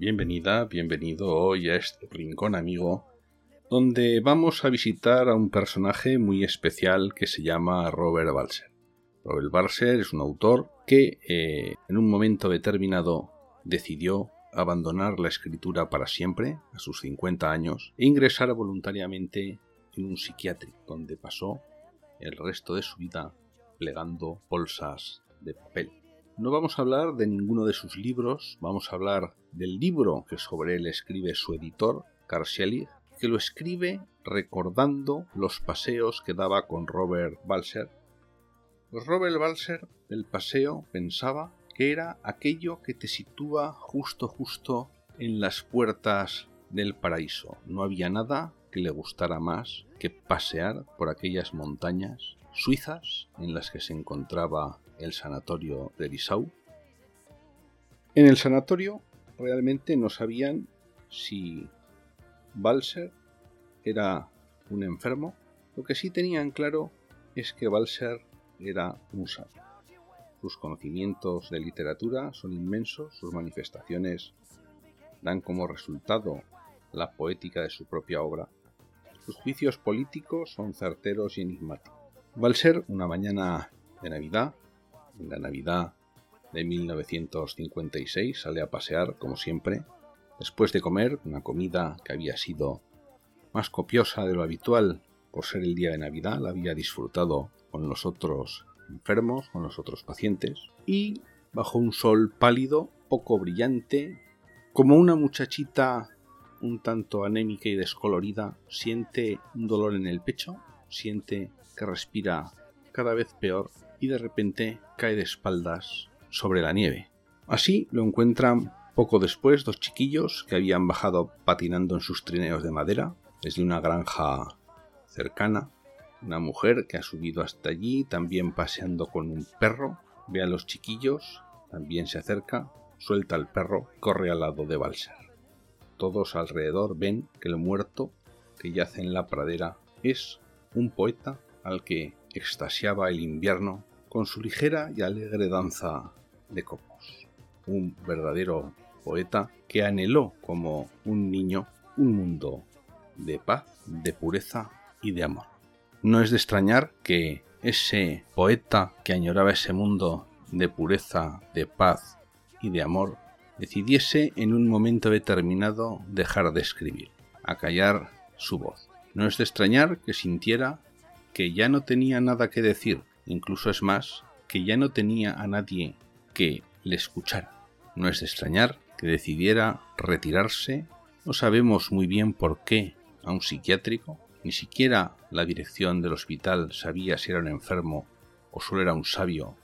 Bienvenida, bienvenido hoy a este rincón amigo, donde vamos a visitar a un personaje muy especial que se llama Robert Balser. Robert Balser es un autor que eh, en un momento determinado decidió abandonar la escritura para siempre, a sus 50 años, e ingresar voluntariamente en un psiquiátrico, donde pasó el resto de su vida plegando bolsas de papel. No vamos a hablar de ninguno de sus libros, vamos a hablar del libro que sobre él escribe su editor, Carl que lo escribe recordando los paseos que daba con Robert Balser. Pues Robert Balser, el paseo, pensaba que era aquello que te sitúa justo justo en las puertas del paraíso. No había nada que le gustara más que pasear por aquellas montañas suizas en las que se encontraba el sanatorio de Bissau. En el sanatorio realmente no sabían si Balser era un enfermo. Lo que sí tenían claro es que Balser era un sabio. Sus conocimientos de literatura son inmensos, sus manifestaciones dan como resultado la poética de su propia obra. Sus juicios políticos son certeros y enigmáticos. Balser, una mañana de Navidad, en la Navidad de 1956, sale a pasear, como siempre, después de comer una comida que había sido más copiosa de lo habitual. Por ser el día de Navidad, la había disfrutado con los otros enfermos, con los otros pacientes, y bajo un sol pálido, poco brillante, como una muchachita un tanto anémica y descolorida, siente un dolor en el pecho, siente que respira cada vez peor y de repente cae de espaldas sobre la nieve. Así lo encuentran poco después dos chiquillos que habían bajado patinando en sus trineos de madera desde una granja cercana una mujer que ha subido hasta allí, también paseando con un perro, ve a los chiquillos, también se acerca, suelta al perro, corre al lado de Balser. Todos alrededor ven que el muerto que yace en la pradera es un poeta al que extasiaba el invierno con su ligera y alegre danza de copos. Un verdadero poeta que anheló como un niño un mundo de paz, de pureza y de amor. No es de extrañar que ese poeta que añoraba ese mundo de pureza, de paz y de amor, decidiese en un momento determinado dejar de escribir, acallar su voz. No es de extrañar que sintiera que ya no tenía nada que decir, incluso es más, que ya no tenía a nadie que le escuchara. No es de extrañar que decidiera retirarse, no sabemos muy bien por qué, a un psiquiátrico, ni siquiera la dirección del hospital sabía si era un enfermo o solo era un sabio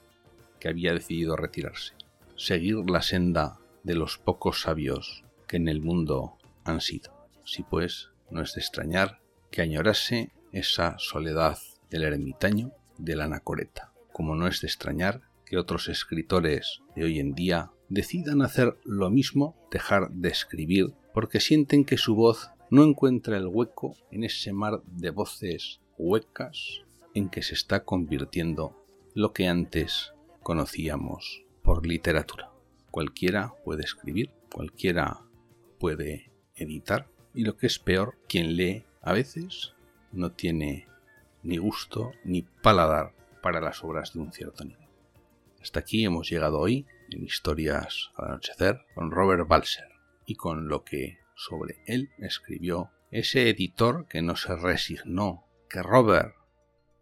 que había decidido retirarse. Seguir la senda de los pocos sabios que en el mundo han sido. Si pues, no es de extrañar que añorase esa soledad del ermitaño de la anacoreta, como no es de extrañar que otros escritores de hoy en día decidan hacer lo mismo, dejar de escribir, porque sienten que su voz no encuentra el hueco en ese mar de voces huecas en que se está convirtiendo lo que antes conocíamos por literatura. Cualquiera puede escribir, cualquiera puede editar y lo que es peor, quien lee a veces no tiene ni gusto ni paladar para las obras de un cierto nivel. Hasta aquí hemos llegado hoy en Historias al Anochecer con Robert Balser y con lo que sobre él escribió ese editor que no se resignó que Robert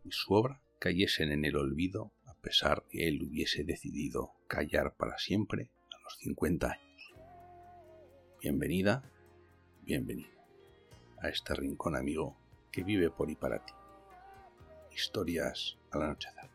y su obra cayesen en el olvido a pesar que él hubiese decidido callar para siempre a los 50 años. Bienvenida, bienvenido a este rincón amigo que vive por y para ti. Historias al anochecer.